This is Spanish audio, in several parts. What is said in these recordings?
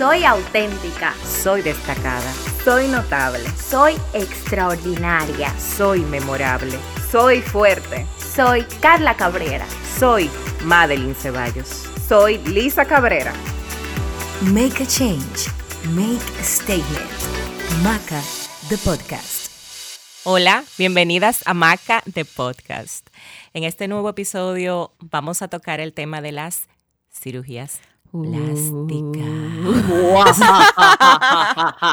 Soy auténtica. Soy destacada. Soy notable. Soy extraordinaria. Soy memorable. Soy fuerte. Soy Carla Cabrera. Soy Madeline Ceballos. Soy Lisa Cabrera. Make a change. Make a statement. Maca, the podcast. Hola, bienvenidas a Maca, the podcast. En este nuevo episodio vamos a tocar el tema de las cirugías plásticas.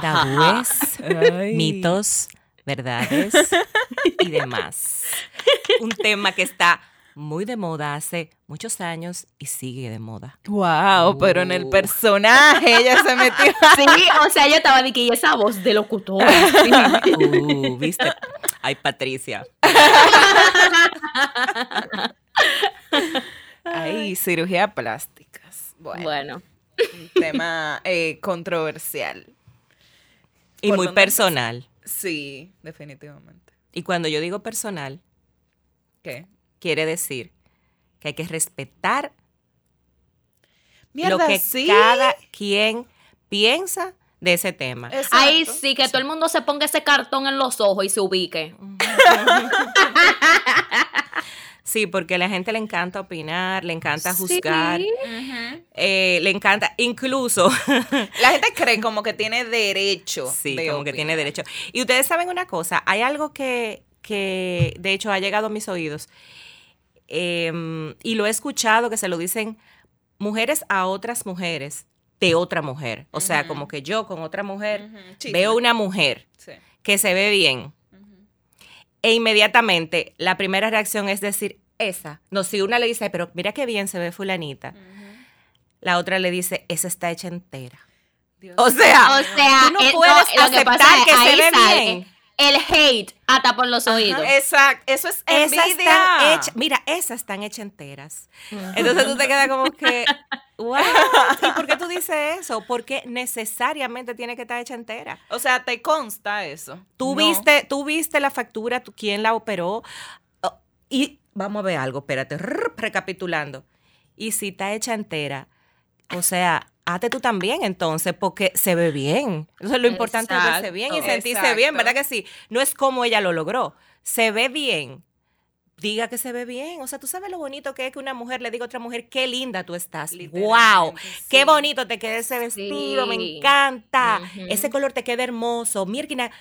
Tabúes, mitos, verdades y demás. Un tema que está muy de moda hace muchos años y sigue de moda. Wow, pero en el personaje ella se metió. Sí, o sea, yo estaba de que y esa voz de locutor. Uh, ¿viste? Ay, Patricia. Ay, cirugía plásticas. Bueno, Bueno, un tema eh, controversial. Y ¿Por muy personal. Sí, definitivamente. Y cuando yo digo personal, ¿Qué? quiere decir que hay que respetar Mierda, lo que sí. cada quien piensa de ese tema. Exacto. ahí sí, que todo el mundo se ponga ese cartón en los ojos y se ubique. Sí, porque a la gente le encanta opinar, le encanta Sí. juzgar, eh, le encanta, incluso, La gente cree como que tiene derecho. sí, de como que tiene derecho. Y ustedes saben una cosa, hay algo que, que de hecho ha llegado a mis oídos em, y lo he escuchado que se lo dicen mujeres a otras mujeres de otra mujer. O sea, como que yo con otra mujer veo una mujer Sí. que se ve bien e inmediatamente la primera reacción es decir, esa. No, si una le dice, pero mira qué bien se ve fulanita. La otra le dice, esa está hecha entera. Dios O sea, O sea, tú no eh, puedes aceptar que se ve sale bien. El hate hasta por los oídos. Exacto, eso es Esas envidia. están hechas, mira, esas están hechas enteras. Entonces tú te quedas como que, ¿y por qué tú dices eso? Porque necesariamente tiene que estar hecha entera. O sea, te consta eso. Tú No. viste, tú viste la factura, tú- quién la operó. Oh, y vamos a ver algo, espérate, rrr, recapitulando. Y si está hecha entera, o sea, hazte tú también entonces, porque se ve bien. Entonces lo importante es verse bien y Exacto. sentirse bien. ¿verdad que sí? No es como ella lo logró. Se ve bien. Diga que se ve bien. O sea, tú sabes lo bonito que es que una mujer le diga a otra mujer, qué linda tú estás. ¡Wow! ¡Qué bonito te queda ese vestido! Me encanta. Ese color te queda hermoso. Mirkina,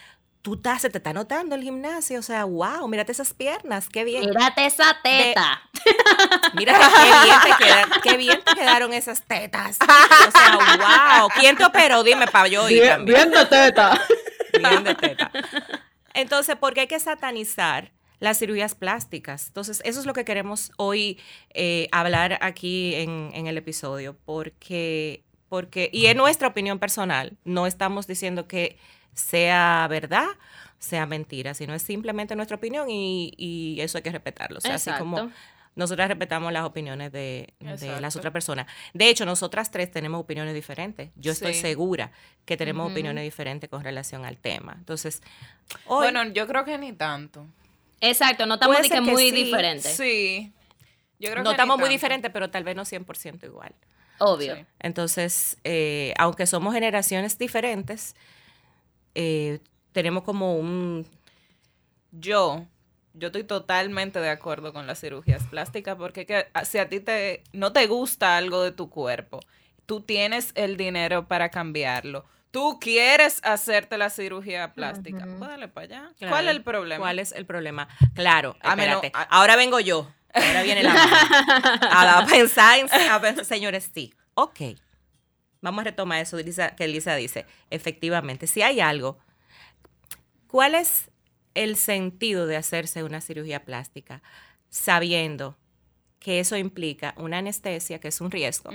tú estás, se te está notando el gimnasio. O sea, wow, mírate esas piernas, qué bien. Mírate esa teta. Mírate qué bien te quedan, qué bien te quedaron esas tetas. O sea, wow. ¿Quién te operó? Dime para yo ir también. de teta. Bien de teta. Entonces, ¿por qué hay que satanizar las cirugías plásticas? Entonces, eso es lo que queremos hoy eh, hablar aquí en, en el episodio, porque, porque, y en nuestra opinión personal, no estamos diciendo que sea verdad, sea mentira, sino es simplemente nuestra opinión y, y eso hay que respetarlo. O sea, así como nosotras respetamos las opiniones de, de las otras personas. De hecho, nosotras tres tenemos opiniones diferentes. Yo estoy Sí. segura que tenemos opiniones diferentes con relación al tema. Entonces, hoy, Bueno, yo creo que ni tanto. Exacto, no estamos que que muy sí, diferentes. Sí. Yo creo no que estamos muy diferentes, pero tal vez no 100% igual. Obvio. Sí. Entonces, eh, aunque somos generaciones diferentes, eh, tenemos como un... Yo, yo estoy totalmente de acuerdo con las cirugías plásticas porque que, a- si a ti te, no te gusta algo de tu cuerpo, tú tienes el dinero para cambiarlo. Tú quieres hacerte la cirugía plástica. Pues dale para allá. Claro. ¿Cuál es el problema? ¿Cuál es el problema? Claro, A menos- espérate. a- Ahora vengo yo. Ahora viene la mamá. a, a pensar, en, a pensar, señores, sí. Ok. Vamos a retomar eso Lisa- que Elisa dice. Efectivamente, si hay algo, ¿cuál es el sentido de hacerse una cirugía plástica sabiendo que eso implica una anestesia, que es un riesgo?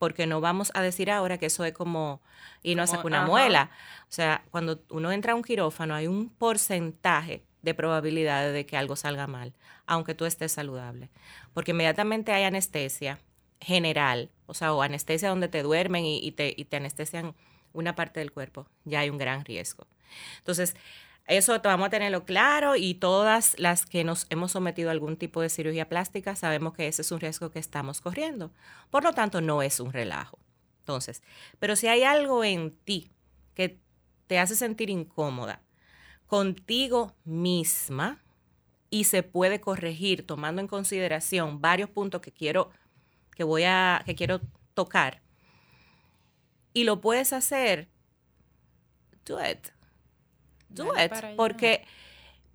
Porque no vamos a decir ahora que eso es como irnos a Como- sacar una muela. O sea, cuando uno entra a un quirófano hay un porcentaje de probabilidades de que algo salga mal, aunque tú estés saludable. Porque inmediatamente hay anestesia general, o sea, o anestesia donde te duermen y, y te, y te anestesian una parte del cuerpo, ya hay un gran riesgo. Entonces, eso vamos a tenerlo claro y todas las que nos hemos sometido a algún tipo de cirugía plástica sabemos que ese es un riesgo que estamos corriendo. Por lo tanto, no es un relajo. Entonces, pero si hay algo en ti que te hace sentir incómoda contigo misma y se puede corregir tomando en consideración varios puntos que quiero que voy a que quiero tocar y lo puedes hacer do it do Dale it porque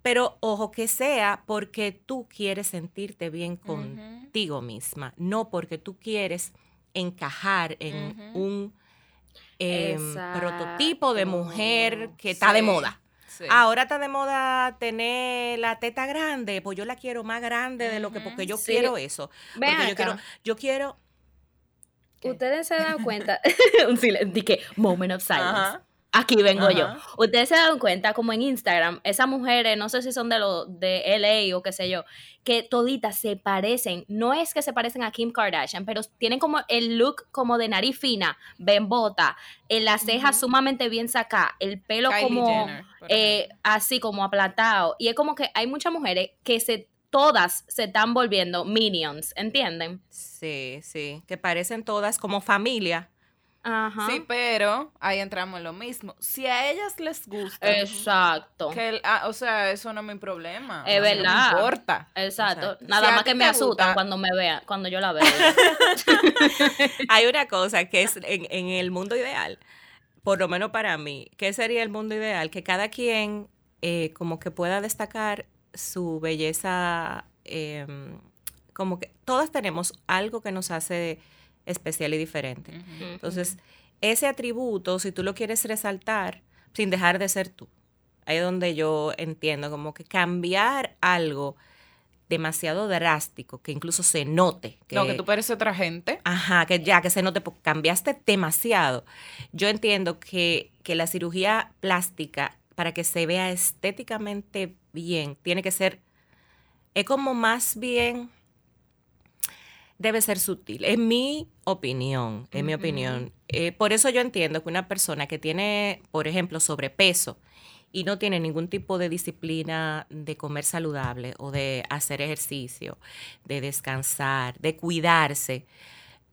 pero ojo que sea porque tú quieres sentirte bien contigo misma no porque tú quieres encajar en un em, prototipo de mujer que está de moda sí. Ahora está de moda tener la teta grande, pues yo la quiero más grande de lo que, porque yo Sí. quiero eso. Ven Porque yo quiero, yo quiero, Ustedes se dan cuenta, un silencio, di que moment of silence. Ajá. Aquí vengo yo. Ustedes se dan cuenta, como en Instagram, esas mujeres, no sé si son de lo de LA o qué sé yo, que toditas se parecen. No es que se parecen a Kim Kardashian, pero tienen como el look como de nariz fina, bembota, en las cejas sumamente bien sacadas, el pelo Kylie como Jenner, eh, así como aplatado. Y es como que hay muchas mujeres que se todas se están volviendo minions, ¿entienden? sí, sí, que parecen todas como familia. Ajá. Sí, pero ahí entramos en lo mismo. Si a ellas les gusta, Exacto. que el- ah, o sea, eso no es mi problema. Es verdad. No importa. Exacto. Exacto. Nada Si más que me asustan gusta- cuando me vean, cuando yo la veo. Hay una cosa que es en, en el mundo ideal, por lo menos para mí, ¿qué sería el mundo ideal? Que cada quien eh, como que pueda destacar su belleza, em, como que todas tenemos algo que nos hace especial y diferente. Entonces, ese atributo, si tú lo quieres resaltar, sin dejar de ser tú, ahí es donde yo entiendo como que cambiar algo demasiado drástico, que incluso se note. Que, No, que tú pareces otra gente. Ajá, que ya, que se note, porque cambiaste demasiado. Yo entiendo que, que la cirugía plástica, para que se vea estéticamente bien, tiene que ser, es como más bien, debe ser sutil. En mi opinión, en mi opinión. Eh, por eso yo entiendo que una persona que tiene, por ejemplo, sobrepeso y no tiene ningún tipo de disciplina de comer saludable o de hacer ejercicio, de descansar, de cuidarse,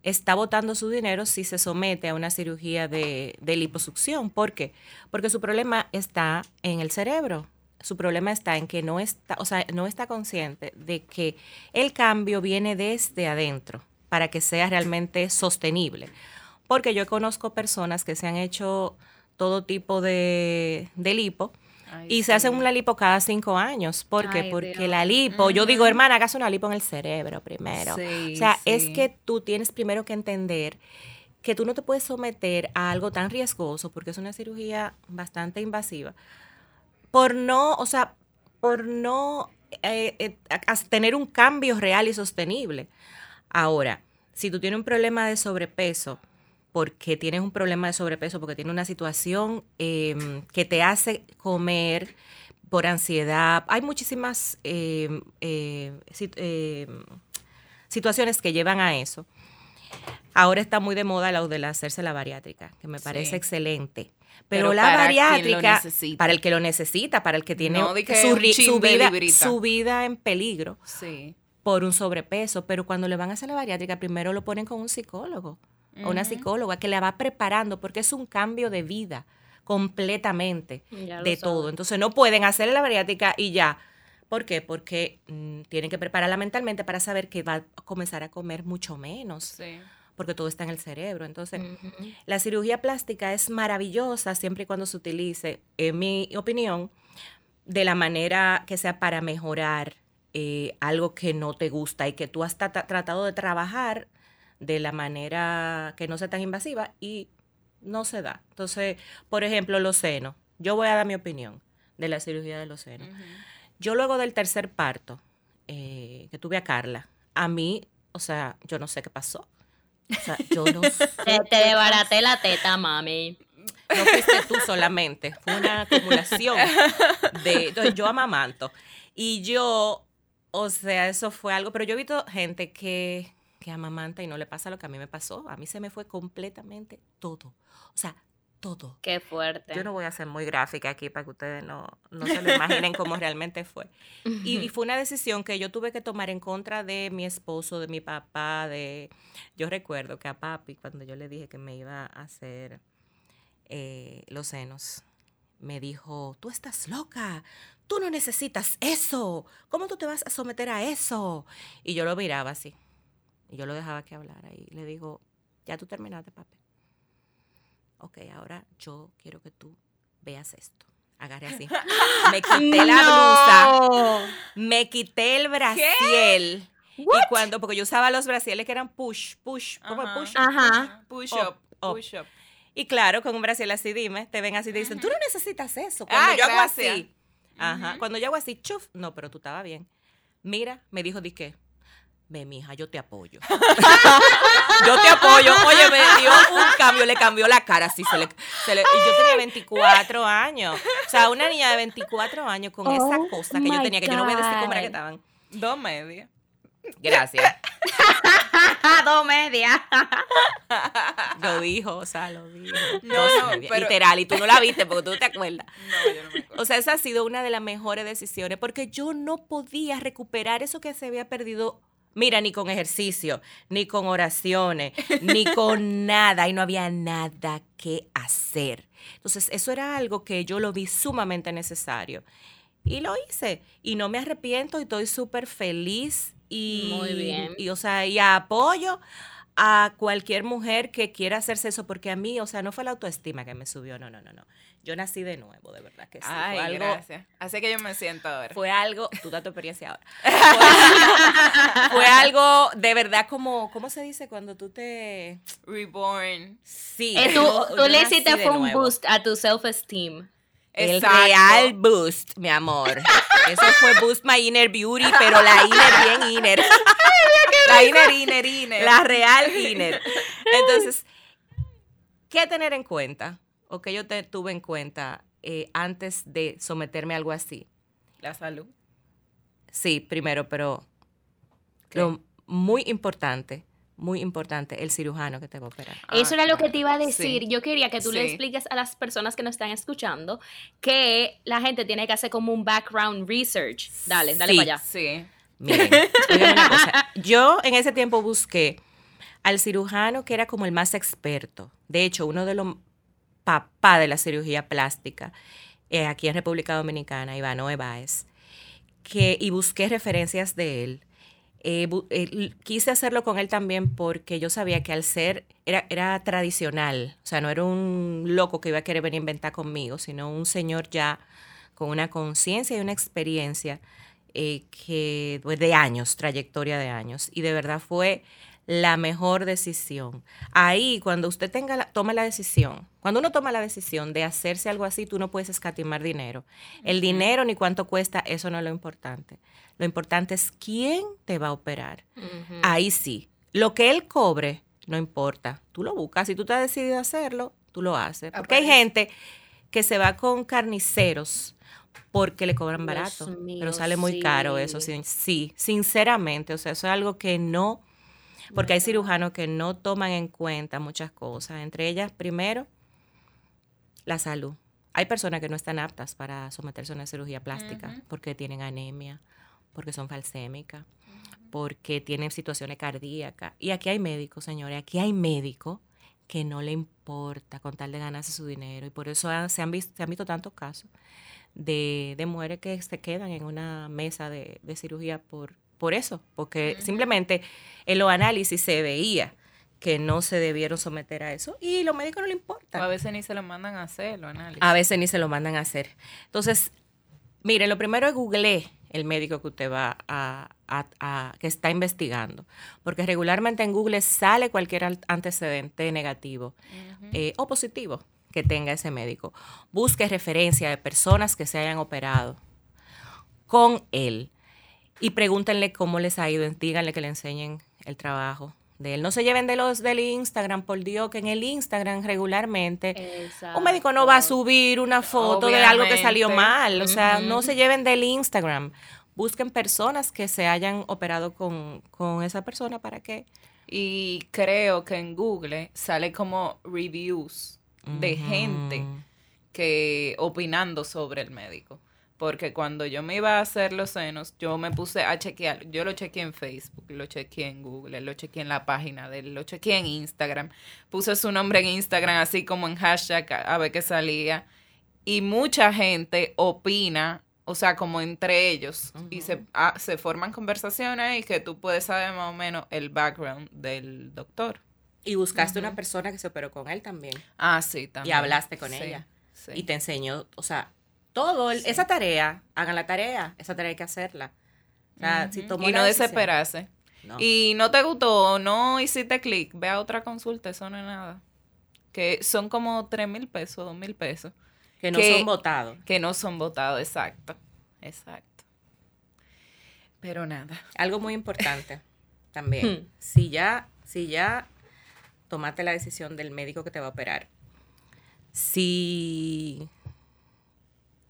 está botando su dinero si se somete a una cirugía de, de liposucción. ¿Por qué? Porque su problema está en el cerebro. Su problema está en que no está, o sea, no está consciente de que el cambio viene desde adentro para que sea realmente sostenible. Porque yo conozco personas que se han hecho todo tipo de, de lipo Ay, y sí. se hacen una lipo cada cinco años. ¿Por qué? Ay, Porque Dios. la lipo, yo digo, hermana, hagas una lipo en el cerebro primero. Sí, o sea, es que tú tienes primero que entender que tú no te puedes someter a algo tan riesgoso porque es una cirugía bastante invasiva por no, o sea, por no eh, eh, tener un cambio real y sostenible. Ahora, si tú tienes un problema de sobrepeso, porque tienes un problema de sobrepeso, porque tienes una situación em, que te hace comer por ansiedad, hay muchísimas em, eh, em, situaciones que llevan a eso. Ahora está muy de moda lo de hacerse la bariátrica, que me parece Sí. excelente. Pero, Pero la para quien lo bariátrica, para el que lo necesita, para el que tiene No, di que su, su vida, su vida en peligro Sí. por un sobrepeso, pero cuando le van a hacer la bariátrica, primero lo ponen con un psicólogo o una psicóloga que la va preparando porque es un cambio de vida completamente de sabe. todo. Entonces no pueden hacerle la bariátrica y ya. ¿Por qué? Porque mm, tienen que prepararla mentalmente para saber que va a comenzar a comer mucho menos, Sí. Porque todo está en el cerebro. Entonces, la cirugía plástica es maravillosa siempre y cuando se utilice, en mi opinión, de la manera que sea para mejorar eh, algo que no te gusta y que tú has tra- tratado de trabajar de la manera que no sea tan invasiva y no se da. Entonces, por ejemplo, los senos. Yo voy a dar mi opinión de la cirugía de los senos. Yo luego del tercer parto, eh, que tuve a Carla, a mí, o sea, yo no sé qué pasó. O sea, yo no sé Te, te desbaraté la teta, mami. no fuiste tú solamente, fue una acumulación de. Entonces yo amamanto. Y yo, o sea, eso fue algo, pero yo he visto gente que, que amamanta y no le pasa lo que a mí me pasó. A mí se me fue completamente todo. O sea, todo. Qué fuerte. Yo no voy a ser muy gráfica aquí para que ustedes no, no se lo imaginen cómo realmente fue. Y, y fue una decisión que yo tuve que tomar en contra de mi esposo, de mi papá, de... Yo recuerdo que a papi, cuando yo le dije que me iba a hacer eh, los senos, me dijo, tú estás loca, tú no necesitas eso, ¿cómo tú te vas a someter a eso? Y yo lo miraba así, y yo lo dejaba que hablara, y le digo, ya tú terminaste, papi. Ok, ahora yo quiero que tú veas esto. Agarre así. Me quité la blusa, me quité el brasiel. Y cuando, porque yo usaba los brasieles que eran push, push, como Ajá. push. Ajá. Push Up, up, up. push up. Y claro, con un brasiel así, dime, te ven así, te dicen, tú no necesitas eso. Cuando Ah, yo hago así, ajá, cuando yo hago así, chuf, no, pero tú estabas bien. Mira, me dijo, ¿di qué? Ve, mija, yo te apoyo. yo te apoyo. Oye, me dio un cambio, le cambió la cara así. Se le, se le- y yo tenía 24 años. O sea, una niña de 24 años con esa Oh cosa que yo tenía, que yo no voy a decir cómo era que estaban. Dos medias. Gracias. Dos medias. Lo dijo, o sea, lo dijo. No, no, pero- Literal, y tú no la viste porque tú no te acuerdas. No, yo no me acuerdo. O sea, esa ha sido una de las mejores decisiones porque yo no podía recuperar eso que se había perdido. Mira, ni con ejercicio, ni con oraciones, ni con nada, y no había nada que hacer. Entonces, eso era algo que yo lo vi sumamente necesario. Y lo hice. Y no me arrepiento y estoy súper feliz. Y, Muy bien. Y, o sea, y apoyo a cualquier mujer que quiera hacerse eso, porque a mí, o sea, no fue la autoestima que me subió, no, no, no, no. Yo nací de nuevo, de verdad que sí. Ay, fue algo, gracias. Así que yo me siento ahora. fue algo, tú da tu experiencia ahora. Fue, fue algo de verdad como, ¿cómo se dice cuando tú te... Reborn. Sí. Eh, tú yo- tú yo le hiciste fue un nuevo. boost a tu self-esteem. El Exacto. real boost, mi amor. Eso fue boost my inner beauty, pero la inner bien inner. La inner. La real inner. Entonces, ¿qué tener en cuenta? O que yo te tuve en cuenta eh, antes de someterme a algo así. La salud. Sí, primero, pero ¿Qué? lo muy importante, muy importante, el cirujano que te va a operar. Ah, Eso era lo que te iba a decir. Sí. Yo quería que tú le expliques a las personas que nos están escuchando que la gente tiene que hacer como un background research. Dale, dale Sí. para allá. Sí. Miren, una cosa. Yo en ese tiempo busqué al cirujano que era como el más experto. De hecho, uno de los papás de la cirugía plástica eh, aquí en República Dominicana, Ivano Báez, que y busqué referencias de él. Eh, eh, quise hacerlo con él también porque yo sabía que al ser, era, era tradicional, o sea, no era un loco que iba a querer venir a inventar conmigo, sino un señor ya con una conciencia y una experiencia eh, que pues, de años, trayectoria de años. Y de verdad fue la mejor decisión. Ahí, cuando usted tenga la, toma la decisión, cuando uno toma la decisión de hacerse algo así, tú no puedes escatimar dinero. El dinero ni cuánto cuesta, eso no es lo importante. Lo importante es quién te va a operar. Ahí sí. Lo que él cobre, no importa. Tú lo buscas. Si tú te has decidido hacerlo, tú lo haces. Porque hay gente que se va con carniceros porque le cobran barato. mío, pero sale muy caro eso. sí. Sinceramente. O sea, eso es algo que no... Porque hay cirujanos que no toman en cuenta muchas cosas. Entre ellas, primero, la salud. Hay personas que no están aptas para someterse a una cirugía plástica porque tienen anemia, porque son falsémicas, porque tienen situaciones cardíacas. Y aquí hay médicos, señores, aquí hay médicos que no le importa con tal de ganarse su dinero. Y por eso han- se, han visto, se han visto tantos casos de, de mujeres que se quedan en una mesa de, de cirugía por, por eso, porque simplemente en los análisis se veía que no se debieron someter a eso y los médicos no le importa. a veces ni se lo mandan a hacer, los análisis. A veces ni se lo mandan a hacer. Entonces, mire, lo primero es googleé el médico que usted va a, a- a- que está investigando, porque regularmente en Google sale cualquier al- antecedente negativo eh, o positivo que tenga ese médico. Busque referencia de personas que se hayan operado con él y pregúntenle cómo les ha ido, díganle que le enseñen el trabajo de él. No se lleven de los del Instagram, por Dios, que en el Instagram regularmente un médico no va a subir una foto de algo que salió mal. O sea, no se lleven del Instagram. Busquen personas que se hayan operado con, con esa persona para que... Y creo que en Google sale como reviews de gente que opinando sobre el médico. Porque cuando yo me iba a hacer los senos, yo me puse a chequear. Yo lo chequeé en Facebook, lo chequeé en Google, lo chequeé en la página de él, lo chequeé en Instagram. Puse su nombre en Instagram así como en hashtag a, a ver qué salía. Y mucha gente opina, o sea, como entre ellos. Y se, ah, se forman conversaciones y que tú puedes saber más o menos el background del doctor. Y buscaste una persona que se operó con él también. Ah, sí, también. hablaste con Sí, ella. sí. Y te enseñó, o sea, todo, el- esa tarea, hagan la tarea, esa tarea hay que hacerla. O sea, si tomó y no desesperarse. No. Y no te gustó, no hiciste clic, ve a otra consulta, eso no es nada. Que son como tres mil pesos, dos mil pesos, que no que- son votados. que no son votados, exacto, exacto. Pero nada. Algo muy importante también. Hmm. si ya, si ya tomaste la decisión del médico que te va a operar, si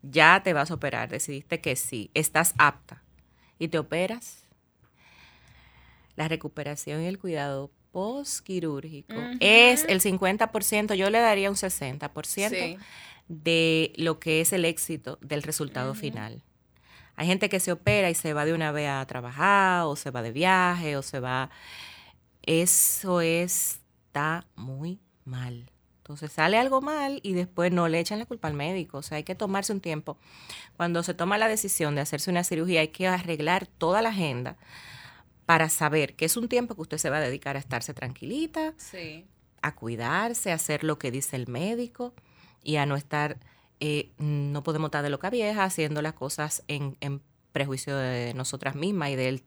ya te vas a operar, decidiste que sí, estás apta y te operas, la recuperación y el cuidado postquirúrgico es el 50%, yo le daría un 60% Sí. de lo que es el éxito del resultado final. Hay gente que se opera y se va de una vez a trabajar, o se va de viaje, o se va. Eso está muy mal. Entonces sale algo mal y después no le echan la culpa al médico. O sea, hay que tomarse un tiempo. Cuando se toma la decisión de hacerse una cirugía, hay que arreglar toda la agenda para saber que es un tiempo que usted se va a dedicar a estarse tranquilita, Sí. a cuidarse, a hacer lo que dice el médico y a no estar, eh, no podemos estar de loca vieja haciendo las cosas en, en prejuicio de nosotras mismas y del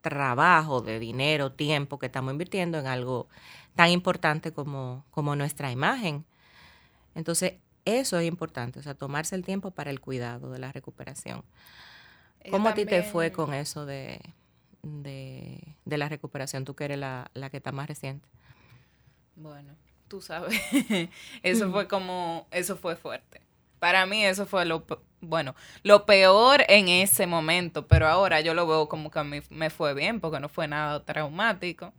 trabajo, de dinero, tiempo que estamos invirtiendo en algo tan importante como, como nuestra imagen. Entonces, eso es importante, o sea, tomarse el tiempo para el cuidado de la recuperación. ¿Cómo a ti te fue con eso de, de, de la recuperación? Tú que eres la, la que está más reciente. Bueno, tú sabes, eso fue como, eso fue fuerte. Para mí eso fue lo, bueno, lo peor en ese momento, pero ahora yo lo veo como que a mí me fue bien porque no fue nada traumático.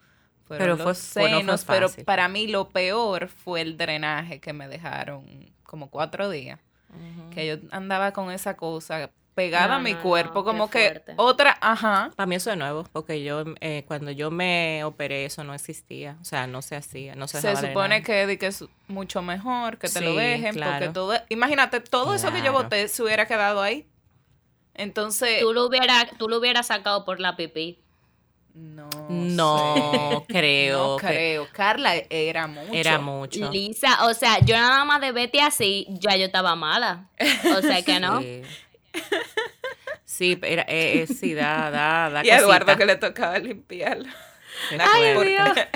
Fueron Pero los fue- fue- no fue senos, pero para mí lo peor fue el drenaje que me dejaron como cuatro días. Que yo andaba con esa cosa pegada No, a mi no, cuerpo, no, como que fuerte. otra, ajá. Para mí eso es nuevo, porque yo eh, cuando yo me operé eso no existía, o sea, no se hacía, no se Se supone que, di que es mucho mejor, que te lo dejen, porque todo, imagínate, todo eso que yo boté se hubiera quedado ahí. Entonces, Tú lo hubieras tú lo hubieras sacado por la pipí. no, No sé. creo no que- creo. Carla era mucho. Era mucho. Lisa, o sea, yo nada más de vete así, ya yo estaba mala. O sea que no. Sí, Sí, era, eh, eh, sí, da, da, da Y a Eduardo que le tocaba limpiarlo. Ay. Dios.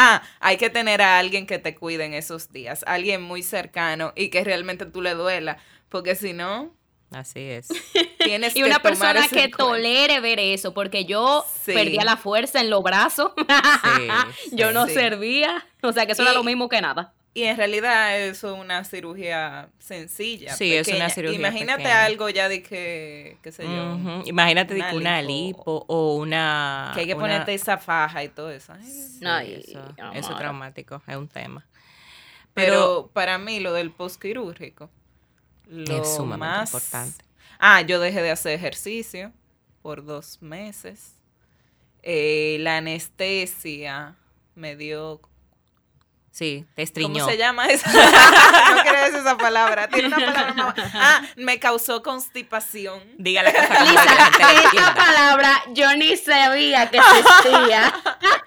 Ah, hay que tener a alguien que te cuide en esos días, alguien muy cercano y que realmente tú le duela, porque si no, Así es. tienes Y que una tomar persona que tolere ver eso, porque yo Sí. perdía la fuerza en los brazos. Sí, yo no sí. servía. O sea que eso era lo mismo que nada. Y en realidad eso es una cirugía sencilla. Sí, es una cirugía Imagínate pequeña. algo ya de que, qué sé yo. Imagínate de una que una lipo. lipo o una... que hay que una- ponerte esa faja y todo eso. Ay, Sí, Ay, eso, amor. eso es traumático, es un tema. Pero, para mí lo del postquirúrgico lo Es sumamente más importante. Ah, yo dejé de hacer ejercicio por dos meses. Eh, la anestesia me dio Sí, te estriñó. ¿Cómo se llama eso? no decir esa palabra. Tiene una palabra más. Ah, me causó constipación. Dígale que que Lisa, lo esa palabra yo ni sabía que existía.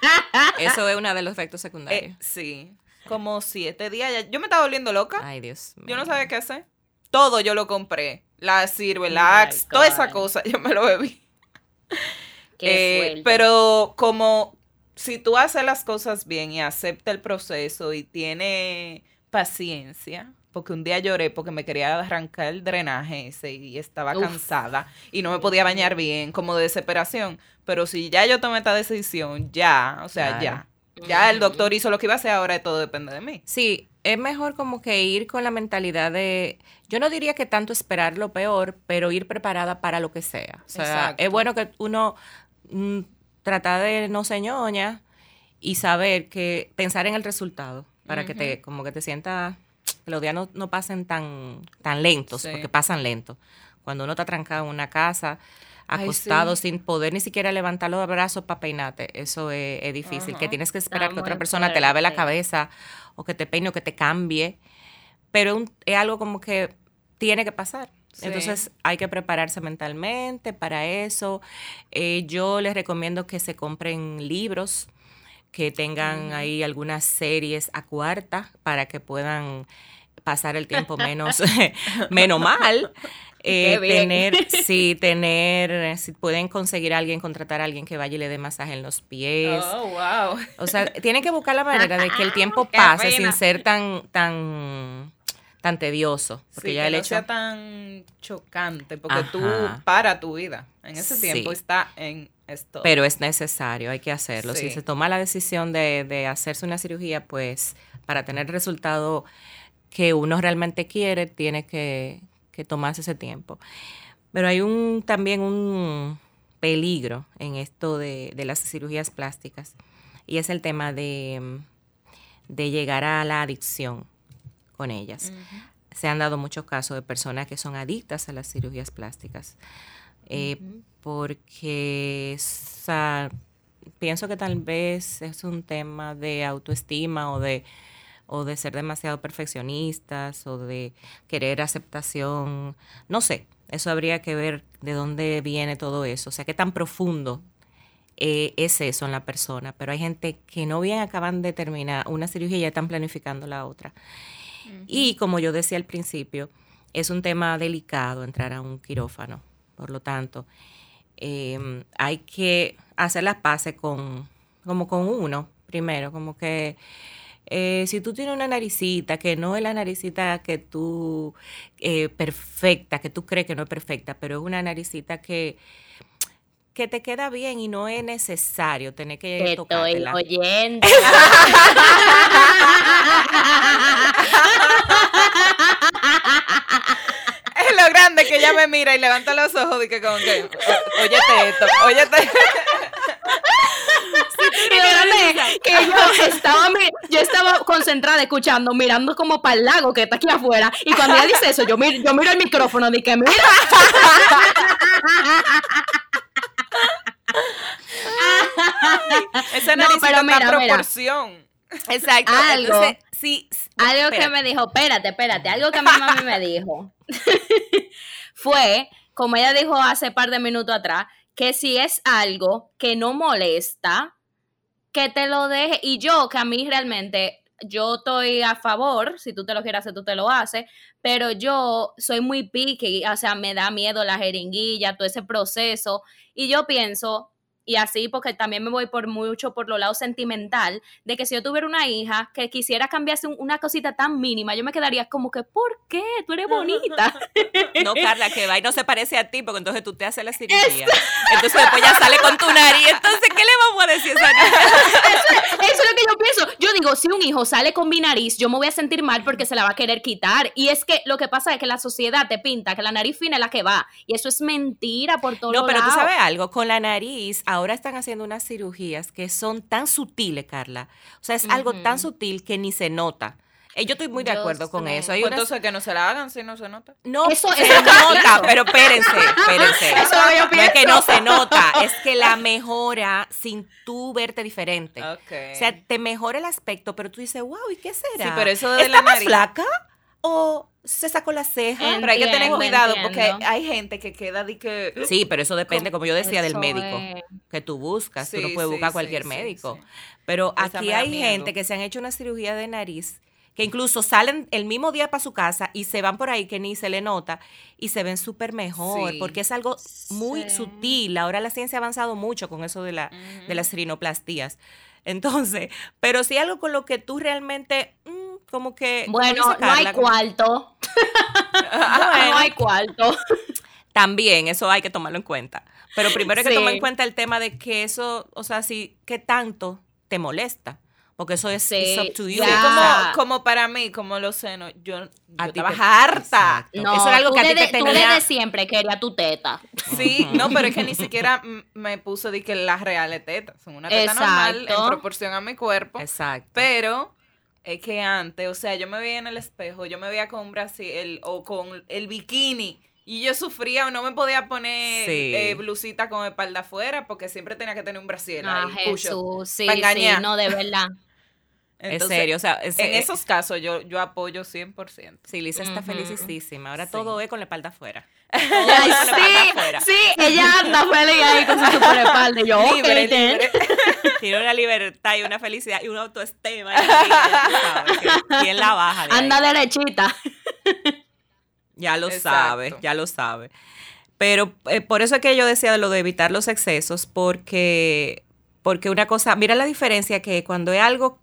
Eso es uno de los efectos Eh, secundarios. sí. Como siete días. ya- Yo me estaba volviendo loca. Ay, Dios mío. Yo no sabía qué hacer. Todo yo lo compré. La sirve, Oh la Axe, toda esa cosa. Yo me lo bebí. Qué Eh, pero como si tú haces las cosas bien y acepta el proceso y tiene paciencia, porque un día lloré porque me quería arrancar el drenaje ese y estaba Uf. cansada y no me podía bañar bien, como de desesperación. Pero si ya yo tomé esta decisión, ya, o sea, Claro. ya. Ya el doctor hizo lo que iba a hacer, ahora todo depende de mí. Sí, es mejor como que ir con la mentalidad de, yo no diría que tanto esperar lo peor, pero ir preparada para lo que sea. O sea, Exacto. es bueno que uno mm, trata de no ser ñoña y saber que pensar en el resultado. para que te, como que te sientas, que los días no, no pasen tan, tan lentos, Sí. porque pasan lentos. Cuando uno está trancado en una casa, Ay, acostado sí. sin poder ni siquiera levantar los brazos para peinarte, eso es, es difícil, que tienes que esperar que otra persona te lave la cabeza o que te peine o que te cambie, pero un- es algo como que tiene que pasar. Sí. Entonces hay que prepararse mentalmente para eso. Eh, yo les recomiendo que se compren libros, que tengan ahí algunas series a cuarta para que puedan pasar el tiempo menos, menos mal. Eh, tener, sí, tener, si pueden conseguir a alguien, contratar a alguien que vaya y le dé masaje en los pies. Oh, wow. O sea, tienen que buscar la manera de que el tiempo pase sin ser tan, tan, tan tedioso. Porque Sí, ya que el no hecho. sea tan chocante, porque tú Ajá. para tu vida. En ese Sí. tiempo está en esto. Pero es necesario, hay que hacerlo. Si se toma la decisión de, de hacerse una cirugía, pues para tener el resultado que uno realmente quiere, tiene que, que tomarse ese tiempo. Pero hay un también un peligro en esto de, de las cirugías plásticas y es el tema de, de llegar a la adicción con ellas. Se han dado muchos casos de personas que son adictas a las cirugías plásticas. eh, Porque o sea, pienso que tal vez es un tema de autoestima o de, o de ser demasiado perfeccionistas o de querer aceptación. No sé, eso habría que ver de dónde viene todo eso. O sea, qué tan profundo eh, es eso en la persona. Pero hay gente que no bien acaban de terminar una cirugía y ya están planificando la otra. Y como yo decía al principio, es un tema delicado entrar a un quirófano. Por lo tanto, eh, hay que hacer las paces con, como con uno primero, como que eh, si tú tienes una naricita que no es la naricita que tú, eh, perfecta, que tú crees que no es perfecta, pero es una naricita que, que te queda bien y no es necesario tener que Te estoy oyendo. Es lo grande que ella me mira y levanta los ojos y que como que, "O- óyete esto, óyete. Espérate, que yo estaba, yo estaba concentrada escuchando, mirando como para el lago que está aquí afuera. Y cuando ella dice eso, yo miro, yo miro el micrófono y que mira. Esa No, pero está mira, a mira. proporción. Exacto. Algo. Entonces, sí. Algo que me dijo, espérate, espérate, algo que mi mami me dijo fue, como ella dijo hace par de minutos atrás, que si es algo que no molesta, que te lo deje. Y yo, que a mí realmente, yo estoy a favor, si tú te lo quieres hacer, tú te lo haces, pero yo soy muy picky, o sea, me da miedo la jeringuilla, todo ese proceso. Y yo pienso, y así porque también me voy por mucho por lo lado sentimental, de que si yo tuviera una hija que quisiera cambiarse un- una cosita tan mínima, yo me quedaría como que, ¿por qué? Tú eres bonita. No, Carla, que va y no se parece a ti, porque entonces tú te haces la cirugía. Entonces después ya sale con tu nariz. Entonces, ¿qué le vamos a decir a esa niña? Eso es lo que yo pienso. Yo digo, si un hijo sale con mi nariz, yo me voy a sentir mal porque se la va a querer quitar. Y es que lo que pasa es que la sociedad te pinta que la nariz fina es la que va. Y eso es mentira por todos No, pero tú sabes algo, con la nariz, ahora están haciendo unas cirugías que son tan sutiles, Carla. O sea, es algo tan sutil que ni se nota. Eh, yo estoy muy de acuerdo con sé. eso. Hay Pues unas- entonces que no se la hagan si no se nota. No Eso- se eso nota, pienso. pero espérense, espérense. Eso No es que no se nota, es que la mejora sin tú verte diferente. O sea, te mejora el aspecto, pero tú dices, wow, ¿y qué será? Sí, pero eso de ¿Está la más nariz- flaca? ¿O se sacó la ceja? Pero hay que tener cuidado entiendo. porque hay gente que queda de que... Sí, pero eso depende, como yo decía, del médico es- que tú buscas. tú no puedes sí, buscar sí, cualquier sí, médico. sí. Pero Esa aquí hay miedo. gente que se han hecho una cirugía de nariz que incluso salen el mismo día para su casa y se van por ahí que ni se le nota y se ven súper mejor Sí. porque es algo muy Sí. sutil. Ahora la ciencia ha avanzado mucho con eso de, la, de las rinoplastías. Entonces, pero si algo con lo que tú realmente, mm, como que... Bueno, dice no hay cuarto. Bueno. No hay cuarto. También, eso hay que tomarlo en cuenta. Pero primero hay que Sí. tomar en cuenta el tema de que eso, o sea, si, ¿qué tanto te molesta? Porque eso es Sí, it's up to you. Sí, como, para mí, como los senos, yo, yo a ti estaba te- harta. No, eso era algo tú que a ti te desde, tú tenía... desde siempre quería tu teta. Sí, no, pero es que ni siquiera me puse de que las reales tetas son una teta normal en proporción a mi cuerpo. Exacto. Pero es que antes, o sea, yo me veía en el espejo, yo me veía con un brasil o con el bikini. Y yo sufría o no me podía poner Sí. eh, blusita con espalda afuera porque siempre tenía que tener un brasil Ah, ahí, Jesús, sí, no, de verdad. es Entonces, serio, o sea, es- En eh, esos casos yo, yo apoyo 100%. Sí, Lisa está Ujú. felicísima. Ahora Sí. todo es con la espalda afuera. Ay, es sí, sí, ella anda feliz ahí con su super espalda. Y yo, Libre, ten. libre. Tiene una libertad y una felicidad y una autoestima. y sabes ¿Quién la baja? de ahí? Anda derechita. Ya lo Exacto. sabe, ya lo sabe. Pero eh, por eso es que yo decía de lo de evitar los excesos, porque, porque una cosa, mira la diferencia que cuando es algo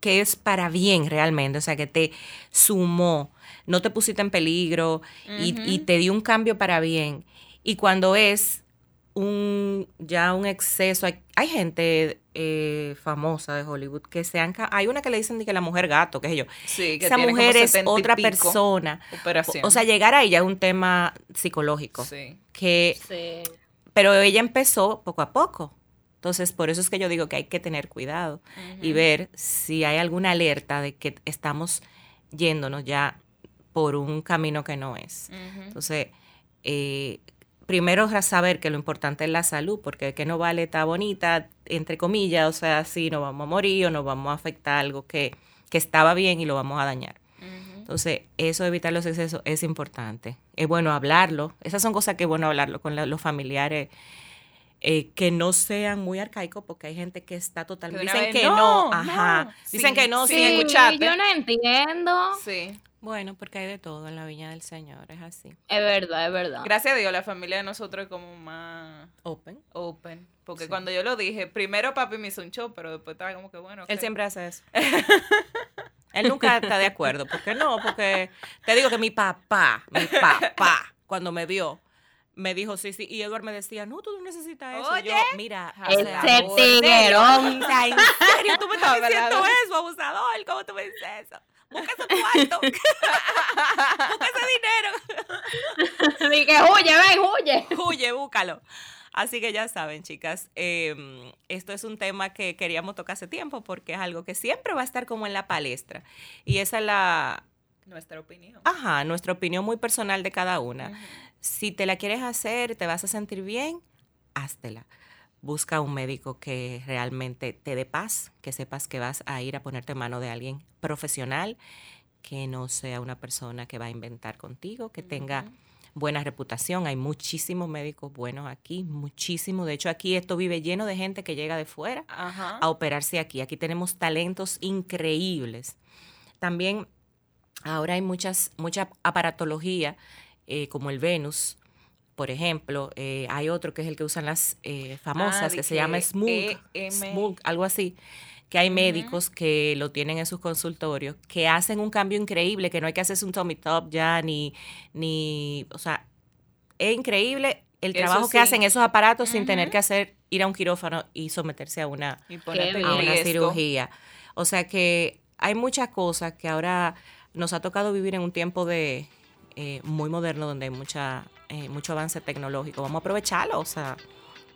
que es para bien realmente, o sea, que te sumó, no te pusiste en peligro y, y te dio un cambio para bien. Y cuando es un ya un exceso, hay, hay gente eh, famosa de Hollywood que se han... Hay una que le dicen de que la mujer gato, qué sé yo. Sí, que Esa tiene como mujer es 70 y otra persona. O sea, llegar ahí ya es un tema psicológico. Sí. Que, Sí. pero ella empezó poco a poco. Entonces, por eso es que yo digo que hay que tener cuidado y ver si hay alguna alerta de que estamos yéndonos ya por un camino que no es. Entonces, eh, primero saber que lo importante es la salud, porque que no vale estar bonita, entre comillas, o sea, si nos vamos a morir o nos vamos a afectar algo que, que estaba bien y lo vamos a dañar. Entonces, eso de evitar los excesos es importante. Es bueno hablarlo. Esas son cosas que es bueno hablarlo con la- los familiares. eh, que no sean muy arcaicos, porque hay gente que está totalmente... Dicen vez, que no, no, ajá. no. Dicen Sí, que no, sí, sin escucharte. yo no entiendo. Sí. Bueno, porque hay de todo en la viña del Señor, es así. Es verdad, es verdad. Gracias a Dios, la familia de nosotros es como más Open. open. Porque Sí. cuando yo lo dije, primero papi me hizo un show, pero después estaba como que bueno. Él siempre hace eso. Él nunca está de acuerdo. ¿Por qué no? Porque te digo que mi papá, mi papá, cuando me vio, me dijo sí, sí. Y Edward me decía, no, tú no necesitas eso. Oye. Yo, mira, Ese sea, ¿en serio? tiguerón. ¿en serio tú me estás diciendo eso, abusador? ¿Cómo tú me dices eso? Busca ese cuarto. Busca ese dinero. Dije, huye, ven, huye. Huye, búscalo. Así que ya saben, chicas, eh, esto es un tema que queríamos tocar hace tiempo porque es algo que siempre va a estar como en la palestra. Y esa es la, Nuestra opinión. ajá, nuestra opinión muy personal de cada una. Si te la quieres hacer, te vas a sentir bien, háztela. Busca un médico que realmente te dé paz, que sepas que vas a ir a ponerte en mano de alguien profesional, que no sea una persona que va a inventar contigo, que tenga buena reputación. Hay muchísimos médicos buenos aquí, muchísimos. De hecho, aquí esto vive lleno de gente que llega de fuera Ajá. a operarse aquí. Aquí tenemos talentos increíbles. También ahora hay muchas, mucha aparatología, eh, como el Venus, por ejemplo. Eh, hay otro que es el que usan las eh, famosas, Ah, de que se llama Smooth, EM. Smooth, algo así. Que hay médicos que lo tienen en sus consultorios, que hacen un cambio increíble, que no hay que hacerse un tummy top ya, ni, ni, o sea, es increíble el Eso trabajo que hacen esos aparatos sin tener que hacer, ir a un quirófano y someterse a una, a una cirugía. O sea que hay muchas cosas que ahora nos ha tocado vivir en un tiempo de eh, muy moderno donde hay mucha, eh, mucho avance tecnológico. Vamos a aprovecharlo, o sea,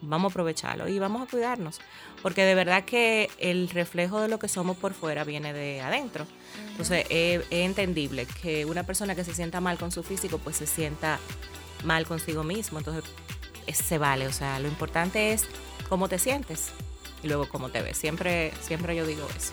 vamos a aprovecharlo y vamos a cuidarnos. Porque de verdad que el reflejo de lo que somos por fuera viene de adentro. Entonces es, es entendible que una persona que se sienta mal con su físico, pues se sienta mal consigo mismo. Entonces es- se vale, o sea, lo importante es cómo te sientes y luego cómo te ves. Siempre, siempre yo digo eso.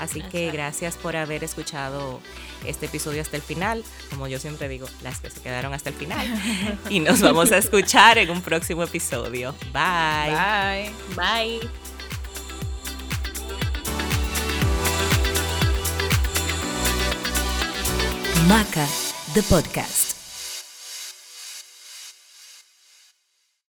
Así que gracias por haber escuchado este episodio hasta el final. Como yo siempre digo, las que se quedaron hasta el final. y nos vamos a escuchar en un próximo episodio. Bye. Bye. Bye. Maca, the podcast.